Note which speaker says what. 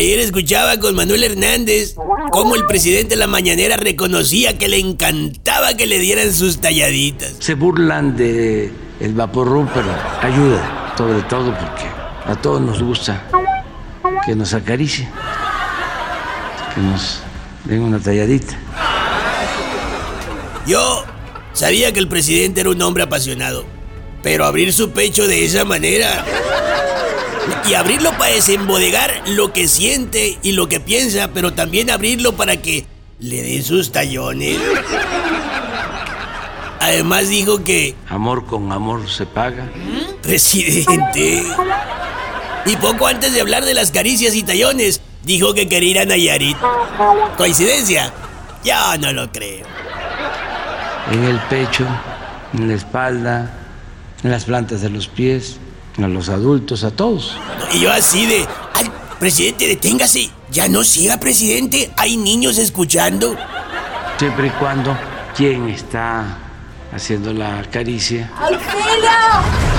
Speaker 1: Ayer escuchaba con Manuel Hernández cómo el presidente de la mañanera reconocía que le encantaba que le dieran sus talladitas.
Speaker 2: Se burlan de el vaporru, pero ayuda, sobre todo porque a todos nos gusta que nos acaricie, que nos den una talladita.
Speaker 1: Yo sabía que el presidente era un hombre apasionado, pero abrir su pecho de esa manera y abrirlo para desembodegar lo que siente y lo que piensa, pero también abrirlo para que le den sus tallones. Además dijo que...
Speaker 2: Amor con amor se paga.
Speaker 1: Presidente. Y poco antes de hablar de las caricias y tallones, dijo que quería ir a Nayarit. ¿Coincidencia? Yo no lo creo.
Speaker 2: En el pecho, en la espalda, en las plantas de los pies, a los adultos, a todos.
Speaker 1: Y yo así de, ay, presidente, deténgase. Ya no siga, presidente. Hay niños escuchando.
Speaker 2: Siempre y cuando quien está haciendo la caricia
Speaker 3: ¡Auxilio!